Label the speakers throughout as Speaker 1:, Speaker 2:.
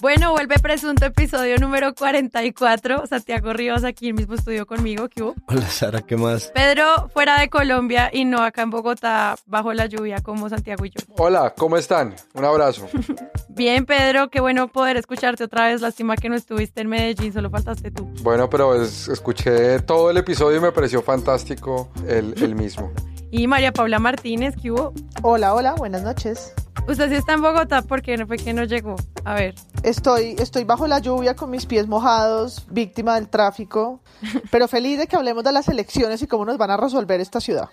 Speaker 1: Bueno, vuelve presunto episodio número 44. Santiago Rivas aquí en el mismo estudio conmigo. ¿Qué hubo?
Speaker 2: Hola Sara, ¿qué más?
Speaker 1: Pedro fuera de Colombia y no acá en Bogotá bajo la lluvia como Santiago y yo.
Speaker 3: Hola, ¿cómo están? Un abrazo.
Speaker 1: Bien, Pedro, qué bueno poder escucharte otra vez. Lástima que no estuviste en Medellín, solo faltaste tú.
Speaker 3: Bueno, pero es- escuché todo el episodio y me pareció fantástico el, el mismo.
Speaker 1: Y María Paula Martínez, ¿qué hubo?
Speaker 4: Hola, hola, buenas noches.
Speaker 1: Usted sí está en Bogotá porque no fue que no llegó. A ver,
Speaker 4: Estoy, estoy bajo la lluvia con mis pies mojados, víctima del tráfico, pero feliz de que hablemos de las elecciones y cómo nos van a resolver esta ciudad.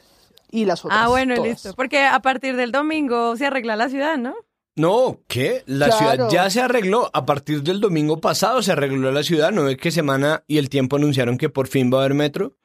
Speaker 4: Y las otras.
Speaker 1: ah, bueno,
Speaker 4: todas.
Speaker 1: listo. Porque a partir del domingo se arregla la ciudad, ¿no?
Speaker 2: No, ¿qué? La
Speaker 4: Claro.
Speaker 2: ciudad ya se arregló. A partir del domingo pasado se arregló la ciudad. ¿No ve que semana y el tiempo anunciaron que por fin va a haber metro?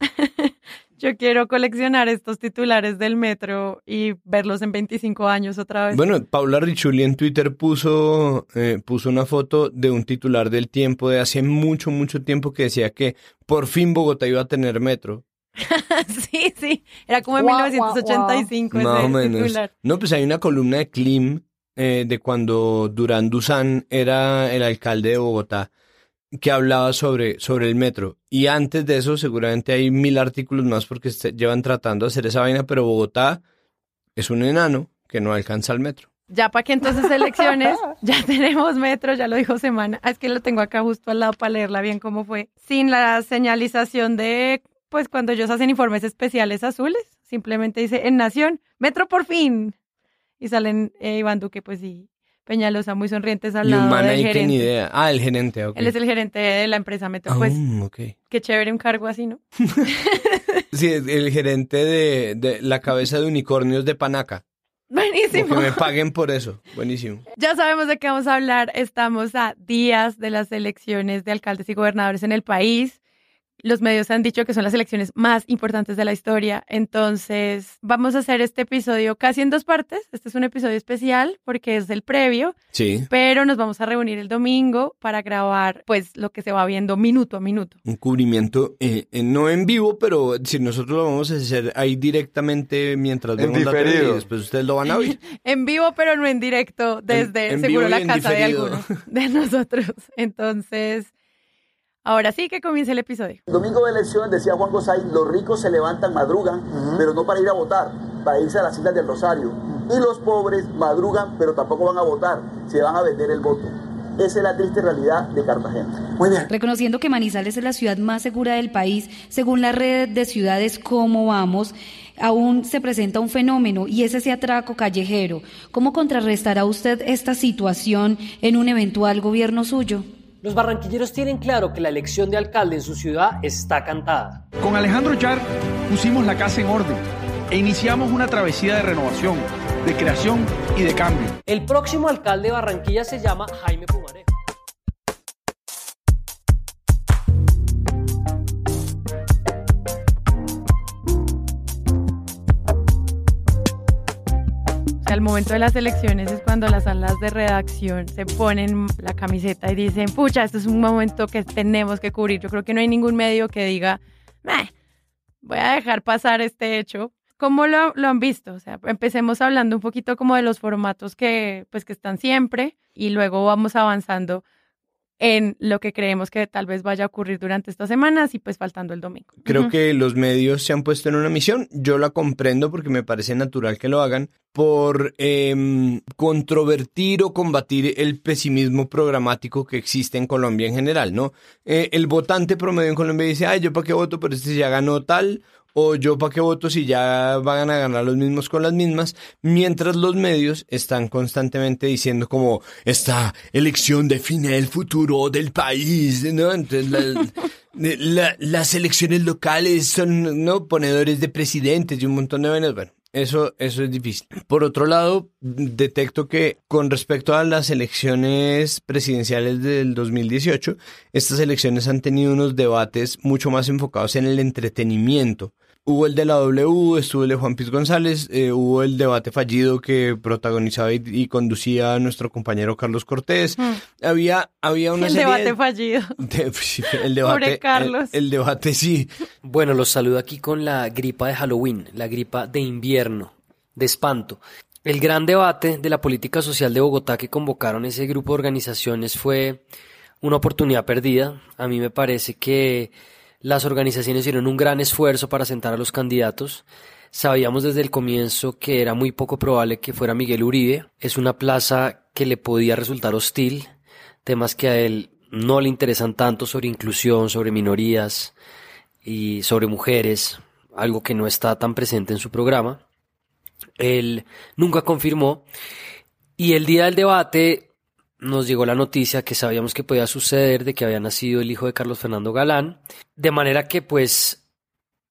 Speaker 1: Yo quiero coleccionar estos titulares del metro y verlos en 25 años otra vez.
Speaker 2: Bueno, Paula Richuli en Twitter puso, eh, puso una foto de un titular del tiempo de hace mucho, mucho tiempo que decía que por fin Bogotá iba a tener metro.
Speaker 1: sí, sí. Era como en
Speaker 4: Guau, guau,
Speaker 1: 1985
Speaker 2: Más
Speaker 1: ese
Speaker 2: o menos.
Speaker 1: titular.
Speaker 2: No, pues hay una columna de Klim eh, de cuando Durán Duzán era el alcalde de Bogotá que hablaba sobre, sobre el metro. Y antes de eso seguramente hay mil artículos más porque se llevan tratando de hacer esa vaina, pero Bogotá es un enano que no alcanza el metro.
Speaker 1: Ya para que entonces elecciones, ya tenemos metro, ya lo dijo Semana. Ah, es que lo tengo acá justo al lado para leerla bien cómo fue. Sin la señalización de, pues cuando ellos hacen informes especiales azules, simplemente dice en Nación, metro por fin. Y salen eh, Iván Duque, pues y Peñalosa muy sonrientes al
Speaker 2: Y
Speaker 1: lado
Speaker 2: un man
Speaker 1: del
Speaker 2: ahí que
Speaker 1: gerente.
Speaker 2: ni idea. Ah, el gerente, ok.
Speaker 1: Él es el gerente de la empresa Metro. Pues
Speaker 2: Ah, ok.
Speaker 1: qué chévere un cargo así, ¿no?
Speaker 2: Sí, el gerente de, de la cabeza de unicornios de Panaca. Como
Speaker 1: Buenísimo.
Speaker 2: Que me paguen por eso. Buenísimo.
Speaker 1: Ya sabemos de qué vamos a hablar. Estamos a días de las elecciones de alcaldes y gobernadores en el país. Los medios han dicho que son las elecciones más importantes de la historia. Entonces, vamos a hacer este episodio casi en dos partes. Este es un episodio especial porque es el previo,
Speaker 2: Sí.
Speaker 1: pero nos vamos a reunir el domingo para grabar pues lo que se va viendo minuto a minuto.
Speaker 2: Un cubrimiento, eh, eh, no en vivo, pero si nosotros lo vamos a hacer ahí directamente mientras
Speaker 3: En
Speaker 2: vemos la tele
Speaker 3: diferido.
Speaker 2: y después ustedes lo van a oír.
Speaker 1: En vivo, pero no en directo, desde
Speaker 2: en
Speaker 1: seguro
Speaker 2: vivo y
Speaker 1: la
Speaker 2: en
Speaker 1: casa de
Speaker 2: diferido.
Speaker 1: alguno de nosotros. Entonces, ahora sí que comience el episodio.
Speaker 5: Domingo de elecciones, decía Juan Gosay, los ricos se levantan, madrugan, pero no para ir a votar, para irse a las Islas del Rosario. Y los pobres madrugan, pero tampoco van a votar, se van a vender el voto. Esa es la triste realidad de Cartagena. Muy bien.
Speaker 6: Reconociendo que Manizales es la ciudad más segura del país, según la red de ciudades Cómo Vamos, aún se presenta un fenómeno y es ese atraco callejero. ¿Cómo contrarrestará usted esta situación en un eventual gobierno suyo?
Speaker 7: Los barranquilleros tienen claro que la elección de alcalde en su ciudad está cantada.
Speaker 8: Con Alejandro Char pusimos la casa en orden e iniciamos una travesía de renovación, de creación y de cambio.
Speaker 7: El próximo alcalde de Barranquilla se llama Jaime Pumarejo.
Speaker 1: El momento de las elecciones es cuando las salas de redacción se ponen la camiseta y dicen, pucha, esto es un momento que tenemos que cubrir. Yo creo que no hay ningún medio que diga, "Meh, voy a dejar pasar este hecho. ¿Cómo lo, lo han visto? O empecemos hablando un poquito como de los formatos que, pues, que están siempre y luego vamos avanzando en lo que creemos que tal vez vaya a ocurrir durante estas semanas y pues faltando el domingo.
Speaker 2: Creo que los medios se han puesto en una misión. Yo la comprendo porque me parece natural que lo hagan por em, controvertir o combatir el pesimismo programático que existe en Colombia en general, ¿no? Eh, el votante promedio en Colombia dice, ay, yo para qué voto, pero este ya ganó tal, o yo para qué voto si ya van a ganar los mismos con las mismas, mientras los medios están constantemente diciendo como esta elección define el futuro del país, ¿no? Entonces la- las elecciones locales son no ponedores de presidentes y un montón de vainas, bueno. Eso, eso es difícil. Por otro lado, detecto que con respecto a las elecciones presidenciales del 2018, estas elecciones han tenido unos debates mucho más enfocados en el entretenimiento. Hubo el de la W, estuvo el de Juan Piz González, eh, hubo el debate fallido que protagonizaba y, y conducía nuestro compañero Carlos Cortés. Había, había una
Speaker 1: el
Speaker 2: serie
Speaker 1: debate
Speaker 2: de-
Speaker 1: fallido.
Speaker 2: de- sí, el debate,
Speaker 1: Pobre Carlos.
Speaker 2: El, el debate sí.
Speaker 7: Bueno, los saludo aquí con la gripa de Halloween, la gripa de invierno, de espanto. el gran debate de la política social de Bogotá que convocaron ese grupo de organizaciones fue una oportunidad perdida. A mí me parece que las organizaciones hicieron un gran esfuerzo para sentar a los candidatos. Sabíamos desde el comienzo que era muy poco probable que fuera Miguel Uribe. Es una plaza que le podía resultar hostil, temas que a él no le interesan tanto sobre inclusión, sobre minorías y sobre mujeres, algo que no está tan presente en su programa. Él nunca confirmó y el día del debate nos llegó la noticia que sabíamos que podía suceder de que había nacido el hijo de Carlos Fernando Galán, de manera que pues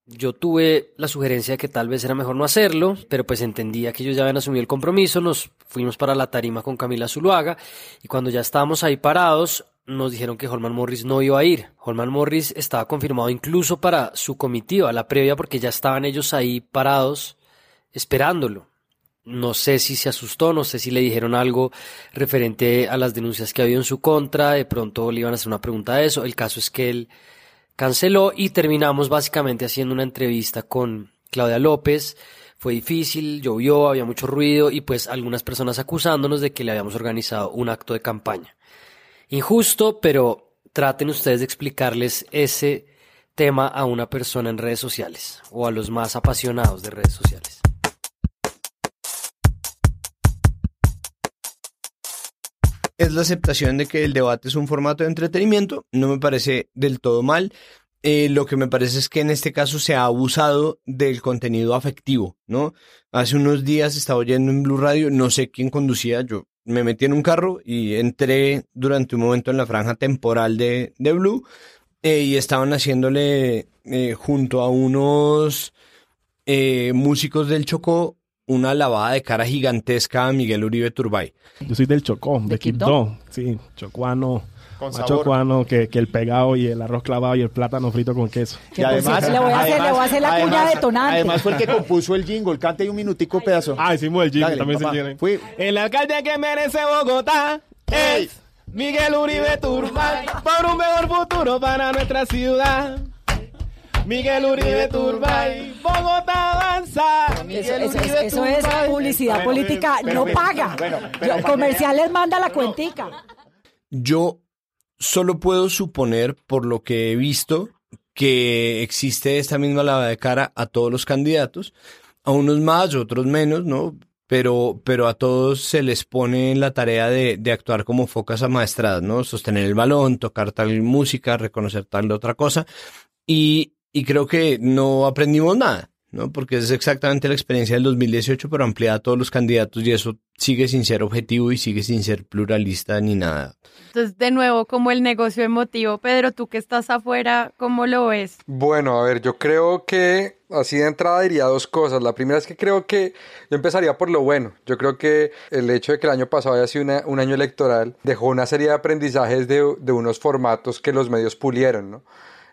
Speaker 7: yo tuve la sugerencia de que tal vez era mejor no hacerlo, pero pues entendía que ellos ya habían asumido el compromiso, nos fuimos para la tarima con Camila Zuluaga y cuando ya estábamos ahí parados nos dijeron que Holman Morris no iba a ir. Holman Morris estaba confirmado incluso para su comitiva, la previa, porque ya estaban ellos ahí parados esperándolo. No sé si se asustó, no sé si le dijeron algo referente a las denuncias que había en su contra, de pronto le iban a hacer una pregunta de eso. El caso es que él canceló y terminamos básicamente haciendo una entrevista con Claudia López. Fue difícil, llovió, había mucho ruido y pues algunas personas acusándonos de que le habíamos organizado un acto de campaña. Injusto, pero traten ustedes de explicarles ese tema a una persona en redes sociales o a los más apasionados de redes sociales.
Speaker 2: Es la aceptación de que el debate es un formato de entretenimiento. No me parece del todo mal. Eh, lo que me parece es que en este caso se ha abusado del contenido afectivo, ¿no? Hace unos días estaba oyendo en Blue Radio, no sé quién conducía, yo me metí en un carro y entré durante un momento en la franja temporal de, de Blue eh, y estaban haciéndole eh, junto a unos músicos del Chocó una lavada de cara gigantesca a Miguel Uribe Turbay.
Speaker 9: Yo soy del Chocó, de, Quibdó. Sí, chocuano. más chocuano que, que, el pegado y el arroz clavado y el plátano frito con queso.
Speaker 10: Y además, le voy a hacer, le voy a hacer la cuña detonante.
Speaker 11: Además fue el que compuso el jingle. Cante un minutico pedazo.
Speaker 9: Ah, hicimos el jingle, también se quieren. Fui. El alcalde que merece Bogotá es Miguel Uribe Turbay por un mejor futuro para nuestra ciudad. Miguel Uribe Turbay, Bogotá avanza.
Speaker 10: Eso, es publicidad política, no paga. comercial les manda la cuentica.
Speaker 2: Yo solo puedo suponer, por lo que he visto, que existe esta misma lavada de cara a todos los candidatos, a unos más, otros menos, ¿no? Pero, pero a todos se les pone la tarea de, de actuar como focas amaestradas, ¿no? Sostener el balón, tocar tal música, reconocer tal otra cosa. Y y creo que no aprendimos nada, ¿no? Porque es exactamente la experiencia del 2018, pero ampliada a todos los candidatos y eso sigue sin ser objetivo y sigue sin ser pluralista ni nada.
Speaker 1: Entonces, de nuevo, como el negocio emotivo, Pedro, tú que estás afuera, ¿cómo lo ves?
Speaker 3: Bueno, a ver, yo creo que así de entrada diría dos cosas. La primera es que creo que yo empezaría por lo bueno. Yo creo que el hecho de que el año pasado haya sido un año electoral dejó una serie de aprendizajes de, de unos formatos que los medios pulieron, ¿no?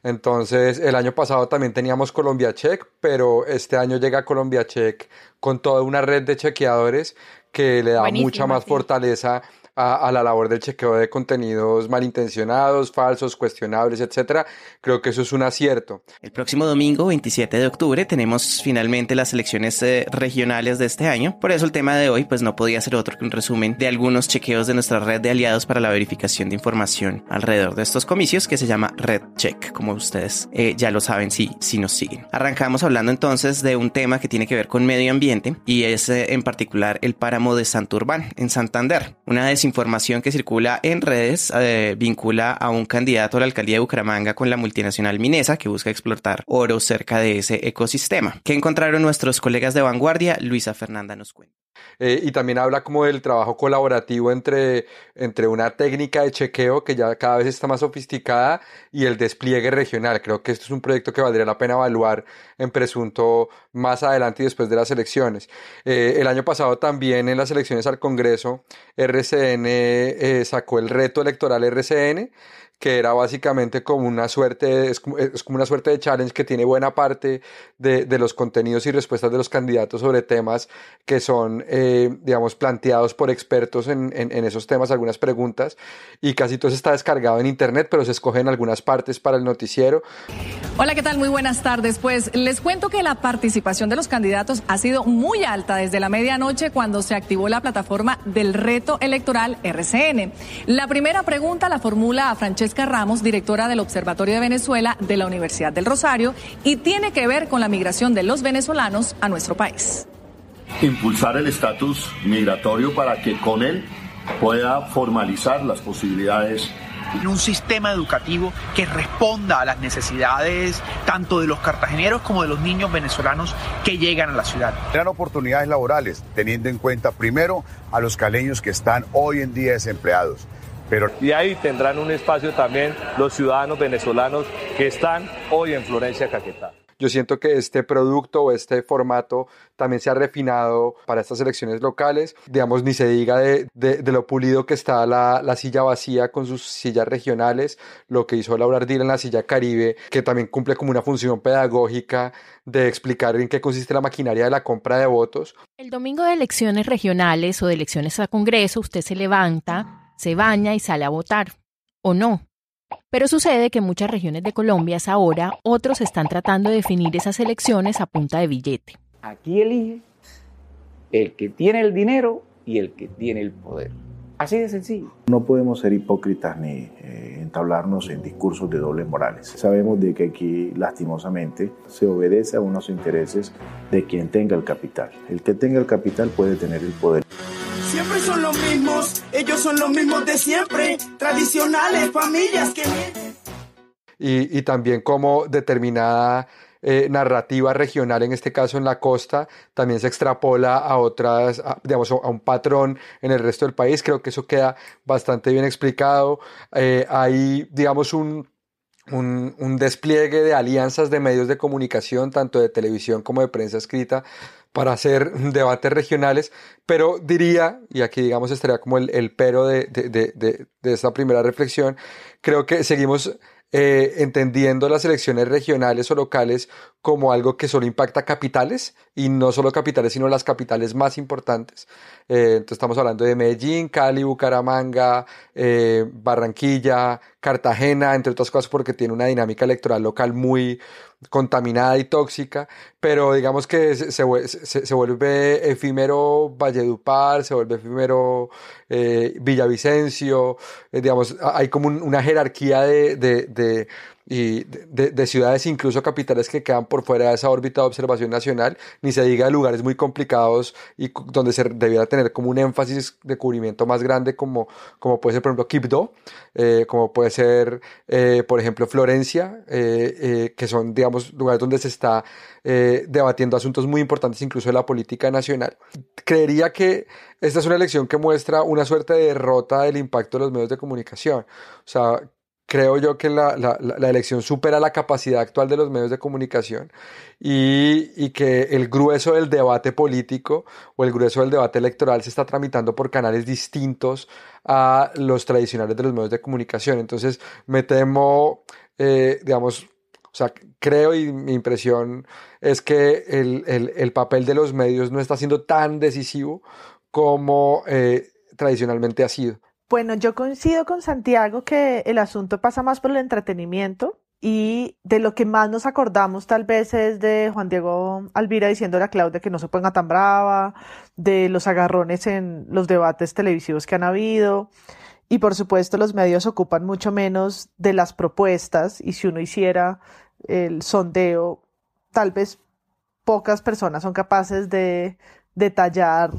Speaker 3: Entonces, el año pasado también teníamos Colombia Check, pero este año llega Colombia Check con toda una red de chequeadores que le da mucha más fortaleza a, la labor del chequeo de contenidos malintencionados, falsos, cuestionables, etcétera. Creo que eso es un acierto.
Speaker 12: El próximo domingo, 27 de octubre, tenemos finalmente las elecciones eh, regionales de este año. Por eso el tema de hoy pues no podía ser otro que un resumen de algunos chequeos de nuestra red de aliados para la verificación de información alrededor de estos comicios que se llama Red Check, como ustedes eh, ya lo saben si, si nos siguen. Arrancamos hablando entonces de un tema que tiene que ver con medio ambiente y es eh, en particular el páramo de Santurbán en Santander. Una de información que circula en redes eh, vincula a un candidato a la alcaldía de Bucaramanga con la multinacional Minesa que busca explotar oro cerca de ese ecosistema. ¿Qué encontraron nuestros colegas de vanguardia? Luisa Fernanda nos cuenta.
Speaker 3: Eh, y también habla como del trabajo colaborativo entre, entre una técnica de chequeo que ya cada vez está más sofisticada y el despliegue regional. Creo que esto es un proyecto que valdría la pena evaluar en presunto más adelante y después de las elecciones. Eh, el año pasado también en las elecciones al Congreso, RCN eh, sacó el reto electoral RCN que era básicamente como una suerte, como, es como una suerte de challenge que tiene buena parte de, de, los contenidos y respuestas de los candidatos sobre temas que son, eh, digamos, planteados por expertos en, en, esos temas, algunas preguntas, y casi todo está descargado en internet, pero se escogen algunas partes para el noticiero.
Speaker 13: Hola, ¿qué tal? Muy buenas tardes. Pues les cuento que la participación de los candidatos ha sido muy alta desde la medianoche cuando se activó la plataforma del reto electoral RCN. La primera pregunta la formula a Francesca Ramos, directora del Observatorio de Venezuela de la Universidad del Rosario, y tiene que ver con la migración de los venezolanos a nuestro país.
Speaker 14: Impulsar el estatus migratorio para que con él pueda formalizar las posibilidades
Speaker 15: en un sistema educativo que responda a las necesidades tanto de los cartageneros como de los niños venezolanos que llegan a la ciudad.
Speaker 16: Eran oportunidades laborales, teniendo en cuenta primero a los caleños que están hoy en día desempleados.
Speaker 17: Pero... Y ahí tendrán un espacio también los ciudadanos venezolanos que están hoy en Florencia Caquetá.
Speaker 3: Yo siento que este producto o este formato también se ha refinado para estas elecciones locales. Digamos, ni se diga de, de, de lo pulido que está la, la, silla vacía con sus sillas regionales, lo que hizo Laura Ardila en la silla Caribe, que también cumple como una función pedagógica de explicar en qué consiste la maquinaria de la compra de votos.
Speaker 18: El domingo de elecciones regionales o de elecciones a Congreso, usted se levanta, se baña y sale a votar. ¿O no? Pero sucede que en muchas regiones de Colombia es ahora otros están tratando de definir esas elecciones a punta de billete.
Speaker 19: Aquí elige el que tiene el dinero y el que tiene el poder. Así de sencillo.
Speaker 20: No podemos ser hipócritas ni eh, entablarnos en discursos de doble morales. Sabemos de que aquí, lastimosamente, se obedece a unos intereses de quien tenga el capital. El que tenga el capital puede tener el poder.
Speaker 21: Siempre son los mismos, ellos son los mismos de siempre, tradicionales, familias que...
Speaker 3: Y, y también como determinada eh, narrativa regional, en este caso en la costa, también se extrapola a otras, a, digamos, a un patrón en el resto del país. Creo que eso queda bastante bien explicado. Eh, hay, digamos, un, un, un, despliegue de alianzas de medios de comunicación, tanto de televisión como de prensa escrita, para hacer debates regionales, pero diría, y aquí digamos estaría como el, el pero de, de, de, de, esta primera reflexión, creo que seguimos eh, entendiendo las elecciones regionales o locales como algo que solo impacta capitales y no solo capitales, sino las capitales más importantes. Eh, entonces estamos hablando de Medellín, Cali, Bucaramanga, eh, Barranquilla, Cartagena, entre otras cosas porque tiene una dinámica electoral local muy contaminada y tóxica, pero digamos que se, se, vuelve efímero Valledupar, se vuelve efímero eh, Villavicencio, eh, digamos, hay como un, una jerarquía de, de, de y de, de, ciudades, incluso capitales que quedan por fuera de esa órbita de observación nacional, ni se diga de lugares muy complicados y donde se debiera tener como un énfasis de cubrimiento más grande, como, como puede ser, por ejemplo, Quibdó, eh, como puede ser, eh, por ejemplo, Florencia, eh, que son, digamos, lugares donde se está debatiendo asuntos muy importantes, incluso de la política nacional. Creería que esta es una elección que muestra una suerte de derrota del impacto de los medios de comunicación. O sea, creo yo que la, elección supera la capacidad actual de los medios de comunicación y, que el grueso del debate político o el grueso del debate electoral se está tramitando por canales distintos a los tradicionales de los medios de comunicación. Entonces, me temo, eh, digamos, o sea, creo y mi impresión es que el, papel de los medios no está siendo tan decisivo como eh, tradicionalmente ha sido.
Speaker 4: Bueno, yo coincido con Santiago que el asunto pasa más por el entretenimiento y de lo que más nos acordamos tal vez es de Juan Diego Alvira diciéndole a Claudia que no se ponga tan brava, de los agarrones en los debates televisivos que han habido. Y por supuesto los medios ocupan mucho menos de las propuestas y si uno hiciera el sondeo, tal vez pocas personas son capaces de detallar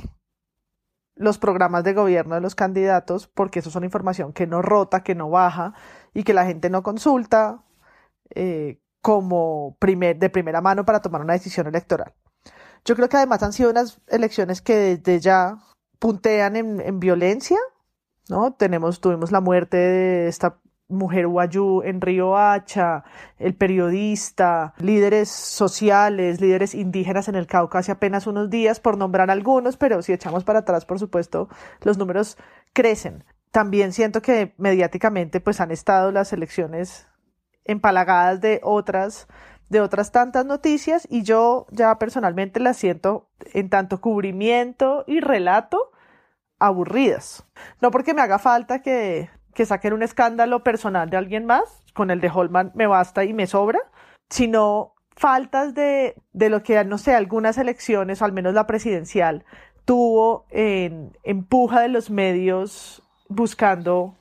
Speaker 4: los programas de gobierno de los candidatos, porque eso es una información que no rota, que no baja y que la gente no consulta eh, como primer, de primera mano para tomar una decisión electoral. Yo creo que además han sido unas elecciones que desde ya puntean en, en violencia, ¿no? Tenemos, tuvimos la muerte de esta mujer Guayú en Río Hacha, el periodista, líderes sociales, líderes indígenas en el Cauca hace apenas unos días, por nombrar algunos, pero si echamos para atrás, por supuesto, los números crecen. también siento que mediáticamente pues han estado las elecciones empalagadas de otras de otras tantas noticias y yo ya personalmente las siento en tanto cubrimiento y relato aburridas. No porque me haga falta que, que saquen un escándalo personal de alguien más, con el de Holman me basta y me sobra, sino faltas de, de lo que, no sé, algunas elecciones, o al menos la presidencial, tuvo en empuja de los medios buscando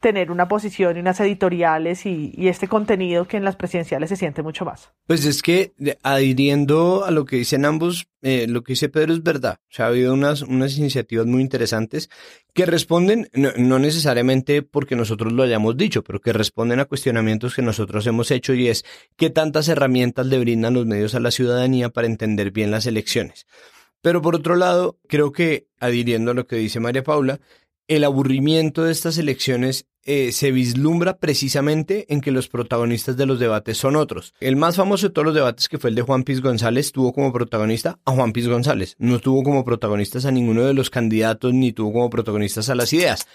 Speaker 4: tener una posición y unas editoriales y, este contenido que en las presidenciales se siente mucho más.
Speaker 2: Pues es que adhiriendo a lo que dicen ambos, eh, lo que dice Pedro es verdad. O sea, ha habido unas, unas iniciativas muy interesantes que responden, no, necesariamente porque nosotros lo hayamos dicho, pero que responden a cuestionamientos que nosotros hemos hecho y es qué tantas herramientas le brindan los medios a la ciudadanía para entender bien las elecciones. Pero por otro lado, creo que adhiriendo a lo que dice María Paula, el aburrimiento de estas elecciones eh, se vislumbra precisamente en que los protagonistas de los debates son otros. El más famoso de todos los debates, que fue el de Juan Piz González, tuvo como protagonista a Juan Piz González. No tuvo como protagonistas a ninguno de los candidatos ni tuvo como protagonistas a las ideas.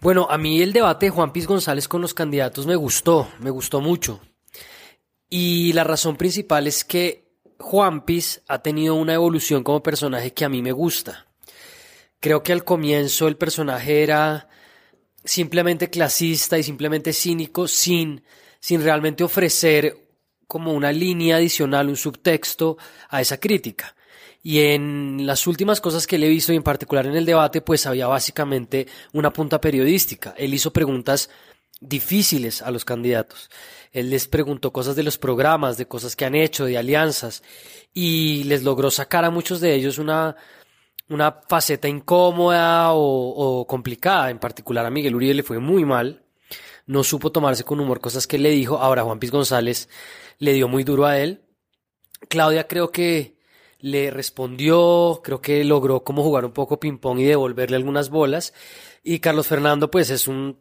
Speaker 7: Bueno, a mí el debate de Juan Piz González con los candidatos me gustó, me gustó mucho. Y la razón principal es que Juan Piz ha tenido una evolución como personaje que a mí me gusta. Creo que al comienzo el personaje era simplemente clasista y simplemente cínico sin, sin realmente ofrecer como una línea adicional, un subtexto a esa crítica. Y en las últimas cosas que le he visto, y en particular en el debate, pues había básicamente una punta periodística. Él hizo preguntas difíciles a los candidatos. Él les preguntó cosas de los programas, de cosas que han hecho, de alianzas, y les logró sacar a muchos de ellos una, una faceta incómoda o, complicada. En particular a Miguel Uribe le fue muy mal. No supo tomarse con humor cosas que le dijo. Ahora Juan Piz González le dio muy duro a él. Claudia creo que le respondió, creo que logró como jugar un poco ping-pong y devolverle algunas bolas. Y Carlos Fernando, pues es un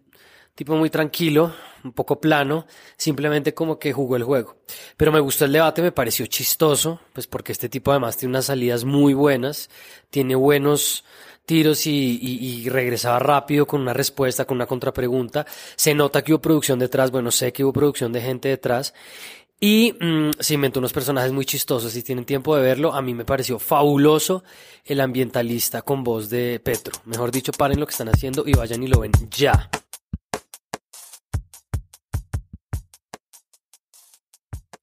Speaker 7: tipo muy tranquilo, un poco plano, simplemente como que jugó el juego. Pero me gustó el debate, me pareció chistoso, pues porque este tipo además tiene unas salidas muy buenas, tiene buenos tiros y, regresaba rápido con una respuesta, con una contrapregunta. Se nota que hubo producción detrás, bueno, sé que hubo producción de gente detrás. Y mm, se inventó unos personajes muy chistosos. Si tienen tiempo de verlo, a mí me pareció fabuloso el ambientalista con voz de Petro. Mejor dicho, paren lo que están haciendo y vayan y lo ven ya.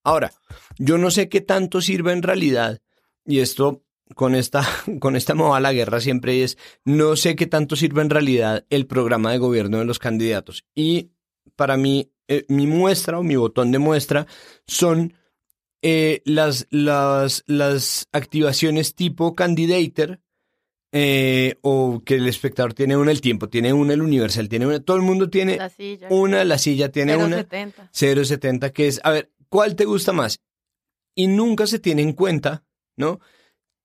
Speaker 2: Ahora, yo no sé qué tanto sirve en realidad, y esto con esta, con esta moda la guerra siempre es, no sé qué tanto sirve en realidad el programa de gobierno de los candidatos. Y para mí, eh, mi muestra o mi botón de muestra son eh, las, las, las activaciones tipo candidator, eh, o que el espectador tiene una el tiempo, tiene una el universal, tiene una, todo el mundo tiene una, la silla tiene una. 070, que es, a ver, ¿Cuál te gusta más? Y nunca se tiene en cuenta, ¿no?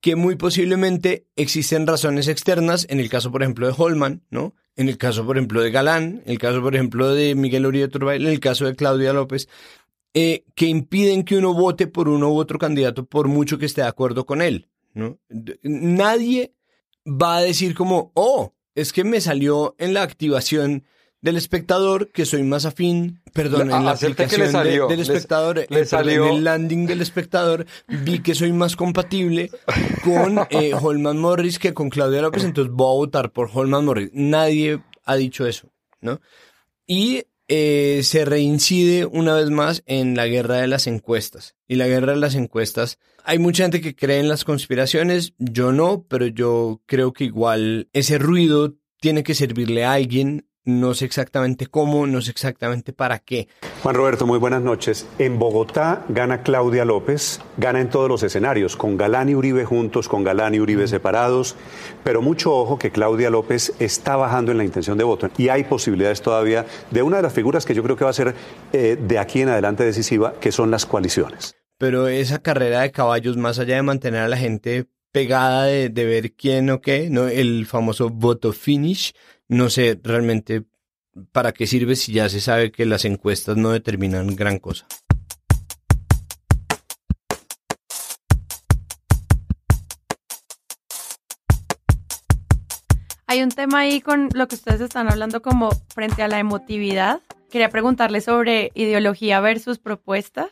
Speaker 2: Que muy posiblemente existen razones externas, en el caso, por ejemplo, de Holman, ¿no? En el caso, por ejemplo, de Galán, en el caso, por ejemplo, de Miguel Uribe Turbay, en el caso de Claudia López, eh, que impiden que uno vote por uno u otro candidato por mucho que esté de acuerdo con él. Nadie va a decir como, oh, es que me salió en la activación del espectador que soy más afín, perdón, en la aplicación del espectador, eh, en el landing del espectador, vi que soy más compatible con eh, Holman Morris que con Claudia López, entonces voy a votar por Holman Morris. Nadie ha dicho eso, ¿no? Y eh, se reincide una vez más en la guerra de las encuestas. Y la guerra de las encuestas, hay mucha gente que cree en las conspiraciones, yo no, pero yo creo que igual ese ruido tiene que servirle a alguien no sé exactamente cómo, no sé exactamente para qué.
Speaker 22: Juan Roberto, muy buenas noches. En Bogotá gana Claudia López, gana en todos los escenarios, con Galán y Uribe juntos, con Galán y Uribe separados, pero mucho ojo que Claudia López está bajando en la intención de voto y hay posibilidades todavía de una de las figuras que yo creo que va a ser eh, de aquí en adelante decisiva, que son las coaliciones.
Speaker 2: Pero esa carrera de caballos, más allá de mantener a la gente pegada de, ver quién o qué, ¿no? el famoso voto finish, no sé realmente para qué sirve si ya se sabe que las encuestas no determinan gran cosa.
Speaker 1: Hay un tema ahí con lo que ustedes están hablando como frente a la emotividad. Quería preguntarle sobre ideología versus propuestas,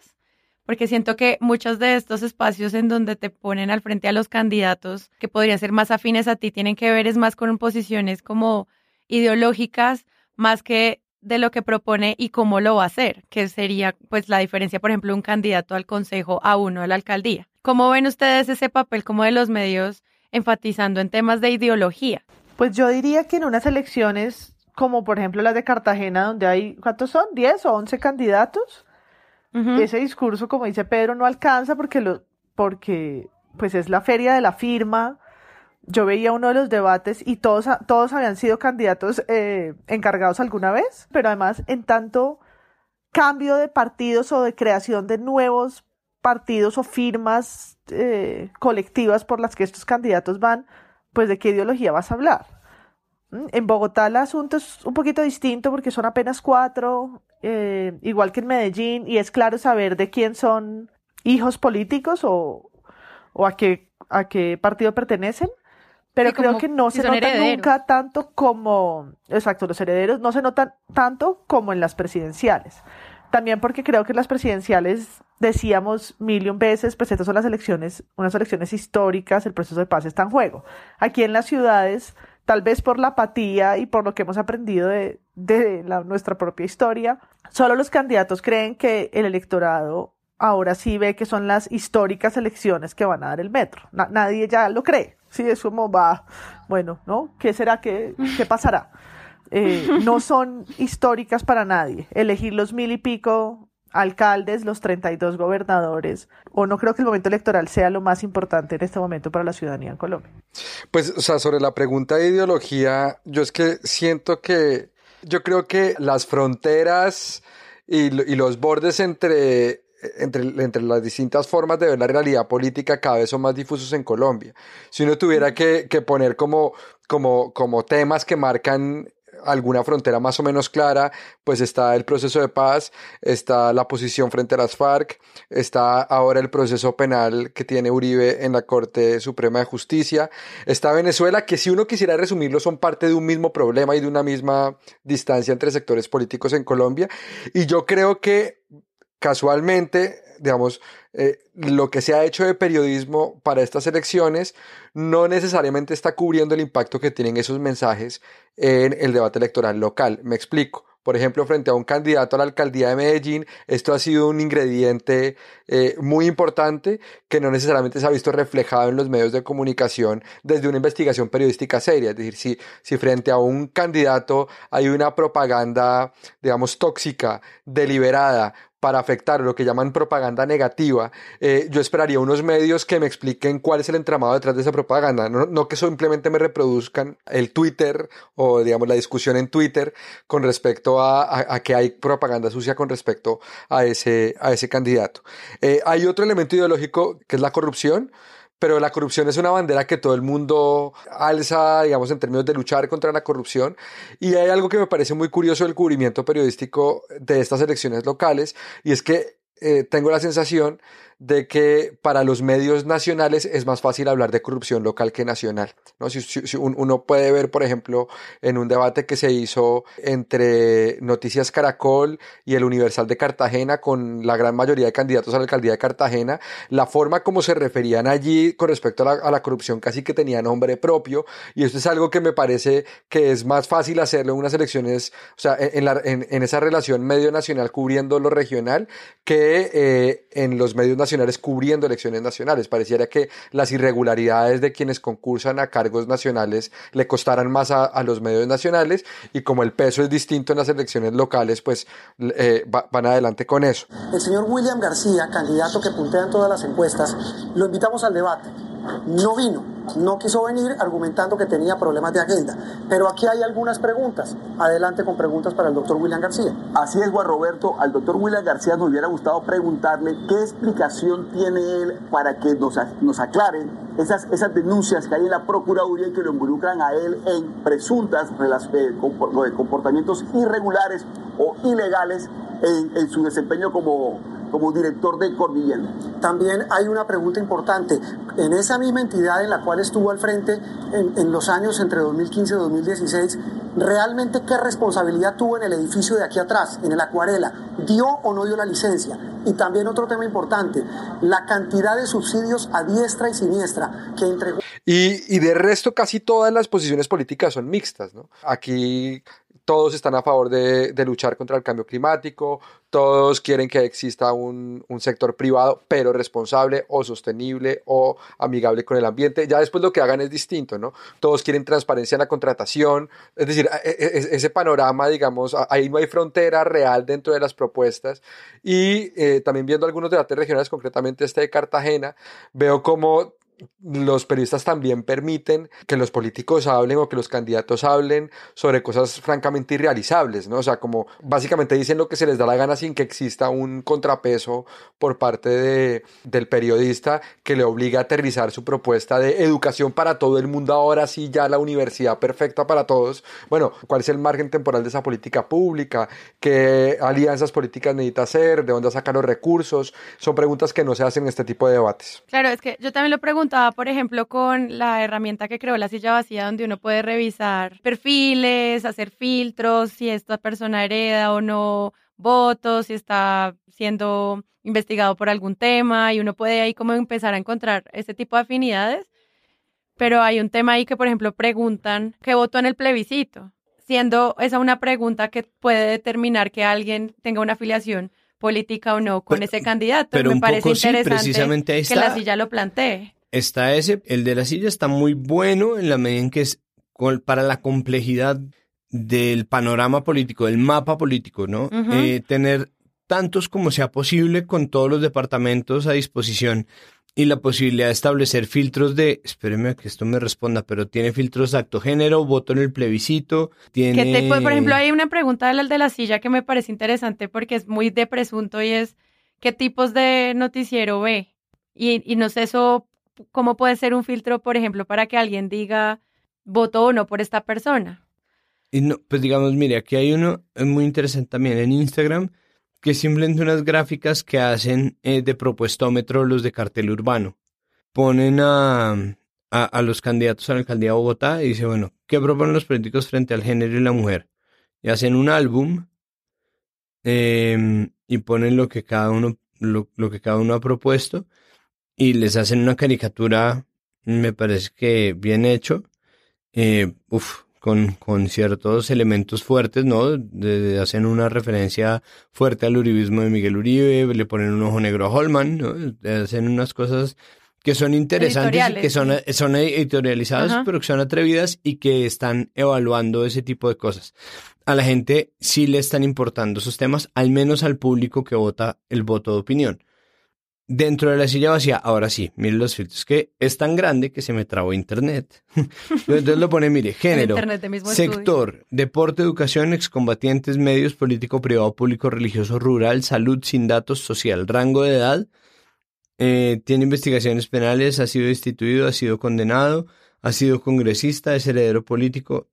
Speaker 1: porque siento que muchos de estos espacios en donde te ponen al frente a los candidatos que podrían ser más afines a ti tienen que ver es más con posiciones como ideológicas, más que de lo que propone y cómo lo va a hacer, que sería pues la diferencia, por ejemplo, un candidato al consejo a uno a la alcaldía. ¿Cómo ven ustedes ese papel como de los medios enfatizando en temas de ideología?
Speaker 4: Pues yo diría que en unas elecciones como por ejemplo las de Cartagena, donde hay, ¿cuántos son? ¿10 o 11 candidatos? Ese discurso, como dice Pedro, no alcanza porque, lo, porque pues es la feria de la firma. Yo veía uno de los debates y todos, todos habían sido candidatos eh, encargados alguna vez, pero además en tanto cambio de partidos o de creación de nuevos partidos o firmas eh, colectivas por las que estos candidatos van, pues de qué ideología vas a hablar. ¿Mm? En Bogotá el asunto es un poquito distinto porque son apenas cuatro, eh, igual que en Medellín, y es claro saber de quién son hijos políticos o, o a, qué, a qué partido pertenecen. Pero creo que no se nota nunca tanto como, exacto, los herederos no se notan tanto como en las presidenciales. También porque creo que las presidenciales, decíamos mil veces, pues estas son las elecciones, unas elecciones históricas, el proceso de paz está en juego. Aquí en las ciudades, tal vez por la apatía y por lo que hemos aprendido de, nuestra propia historia, solo los candidatos creen que el electorado ahora sí ve que son las históricas elecciones que van a dar el metro. nadie ya lo cree. Sí, es como va, bueno, ¿no? ¿Qué será? ¿Qué, qué pasará? Eh, no son históricas para nadie. Elegir los mil y pico alcaldes, los 32 gobernadores, o no creo que el momento electoral sea lo más importante en este momento para la ciudadanía en Colombia.
Speaker 3: Pues, o sea, sobre la pregunta de ideología, yo es que siento que, yo creo que las fronteras y, los bordes entre entre, entre, las distintas formas de ver la realidad política cada vez son más difusos en Colombia. Si uno tuviera que, que poner como, como, como temas que marcan alguna frontera más o menos clara, pues está el proceso de paz, está la posición frente a las FARC, está ahora el proceso penal que tiene Uribe en la Corte Suprema de Justicia, está Venezuela, que si uno quisiera resumirlo son parte de un mismo problema y de una misma distancia entre sectores políticos en Colombia. Y yo creo que casualmente, digamos, eh, lo que se ha hecho de periodismo para estas elecciones no necesariamente está cubriendo el impacto que tienen esos mensajes en el debate electoral local. Me explico. Por ejemplo, frente a un candidato a la alcaldía de Medellín, esto ha sido un ingrediente eh, muy importante que no necesariamente se ha visto reflejado en los medios de comunicación desde una investigación periodística seria. Es decir, si, si frente a un candidato hay una propaganda, digamos, tóxica, deliberada, para afectar lo que llaman propaganda negativa, eh, yo esperaría unos medios que me expliquen cuál es el entramado detrás de esa propaganda, no, que simplemente me reproduzcan el Twitter o digamos la discusión en Twitter con respecto a, que hay propaganda sucia con respecto a ese, a ese candidato. Eh, hay otro elemento ideológico que es la corrupción pero la corrupción es una bandera que todo el mundo alza, digamos, en términos de luchar contra la corrupción. Y hay algo que me parece muy curioso del cubrimiento periodístico de estas elecciones locales, y es que eh, tengo la sensación de que para los medios nacionales es más fácil hablar de corrupción local que nacional. ¿no? Si, uno puede ver, por ejemplo, en un debate que se hizo entre Noticias Caracol y el Universal de Cartagena con la gran mayoría de candidatos a la alcaldía de Cartagena, la forma como se referían allí con respecto a la, corrupción casi que tenía nombre propio y esto es algo que me parece que es más fácil hacerlo en unas elecciones, o sea, en, en, esa relación medio nacional cubriendo lo regional que eh, en los medios nacionales cubriendo elecciones nacionales. Pareciera que las irregularidades de quienes concursan a cargos nacionales le costaran más a, los medios nacionales y como el peso es distinto en las elecciones locales, pues eh, van adelante con eso.
Speaker 23: El señor William García, candidato que puntea en todas las encuestas, lo invitamos al debate no vino, no quiso venir argumentando que tenía problemas de agenda. Pero aquí hay algunas preguntas. Adelante con preguntas para el doctor William García.
Speaker 24: Así es, Juan Roberto. Al doctor William García nos hubiera gustado preguntarle qué explicación tiene él para que nos, nos aclaren esas, esas denuncias que hay en la Procuraduría y que lo involucran a él en presuntas eh, comportamientos irregulares o ilegales en su desempeño como como director de Cordillera.
Speaker 23: También hay una pregunta importante. En esa misma entidad en la cual estuvo al frente en, en los años entre 2015 y 2016, ¿realmente qué responsabilidad tuvo en el edificio de aquí atrás, en el Acuarela? ¿Dio o no dio la licencia? Y también otro tema importante, la cantidad de subsidios a diestra y siniestra que entregó.
Speaker 3: Y, y de resto casi todas las posiciones políticas son mixtas, ¿no? Aquí todos están a favor de, luchar contra el cambio climático, todos quieren que exista un, sector privado, pero responsable o sostenible o amigable con el ambiente. Ya después lo que hagan es distinto, ¿no? Todos quieren transparencia en la contratación, es decir, e, e, ese panorama, digamos, ahí no hay frontera real dentro de las propuestas. Y eh, también viendo algunos debates regionales, concretamente este de Cartagena, veo como los periodistas también permiten que los políticos hablen o que los candidatos hablen sobre cosas francamente irrealizables, ¿no? O sea, como básicamente dicen lo que se les da la gana sin que exista un contrapeso por parte de, del periodista que le obliga a aterrizar su propuesta de educación para todo el mundo ahora sí ya la universidad perfecta para todos. Bueno, ¿cuál es el margen temporal de esa política pública? ¿Qué alianzas políticas necesita hacer? ¿De dónde sacan los recursos? Son preguntas que no se hacen en este tipo de debates.
Speaker 1: Claro, es que yo también lo pregunto por ejemplo, con la herramienta que creó la silla vacía, donde uno puede revisar perfiles, hacer filtros, si esta persona hereda o no votos, si está siendo investigado por algún tema, y uno puede ahí como empezar a encontrar ese tipo de afinidades. Pero hay un tema ahí que, por ejemplo, preguntan qué votó en el plebiscito, siendo esa una pregunta que puede determinar que alguien tenga una afiliación política o no con
Speaker 2: pero,
Speaker 1: ese candidato.
Speaker 2: Pero
Speaker 1: Me parece
Speaker 2: sí,
Speaker 1: interesante que la silla lo plantee
Speaker 2: está ese, el de la silla está muy bueno en la medida en que es para la complejidad del panorama político, del mapa político, ¿no? Uh -huh. eh, tener tantos como sea posible con todos los departamentos a disposición y la posibilidad de establecer filtros de, espéreme a que esto me responda, pero tiene filtros de acto género, voto en el plebiscito, tiene...
Speaker 1: Que te, por ejemplo, hay una pregunta del de la silla que me parece interesante porque es muy de presunto y es, ¿qué tipos de noticiero ve? Y, y no sé, eso ¿cómo puede ser un filtro, por ejemplo, para que alguien diga votó o no por esta persona?
Speaker 2: Y no, pues digamos, mire, aquí hay uno muy interesante también en Instagram, que simplemente unas gráficas que hacen eh, de propuestómetro los de cartel urbano. Ponen a, a, a, los candidatos a la alcaldía de Bogotá y dice, bueno, ¿qué proponen los políticos frente al género y la mujer? Y hacen un álbum eh, y ponen lo que cada uno, lo, lo que cada uno ha propuesto y les hacen una caricatura, me parece que bien hecho, eh, uf, con, con ciertos elementos fuertes, ¿no? De, de, hacen una referencia fuerte al uribismo de Miguel Uribe, le ponen un ojo negro a Holman, ¿no? Hacen unas cosas que son interesantes y que son, son editorializadas, Ajá. pero que son atrevidas y que están evaluando ese tipo de cosas. A la gente sí le están importando esos temas, al menos al público que vota el voto de opinión. Dentro de la silla vacía, ahora sí, miren los filtros, que es tan grande que se me trabó internet. Entonces lo pone, mire, género, sector, estudio. deporte, educación, excombatientes, medios, político, privado, público, religioso, rural, salud, sin datos, social, rango de edad, eh, tiene investigaciones penales, ha sido destituido, ha sido condenado, ha sido congresista, es heredero político.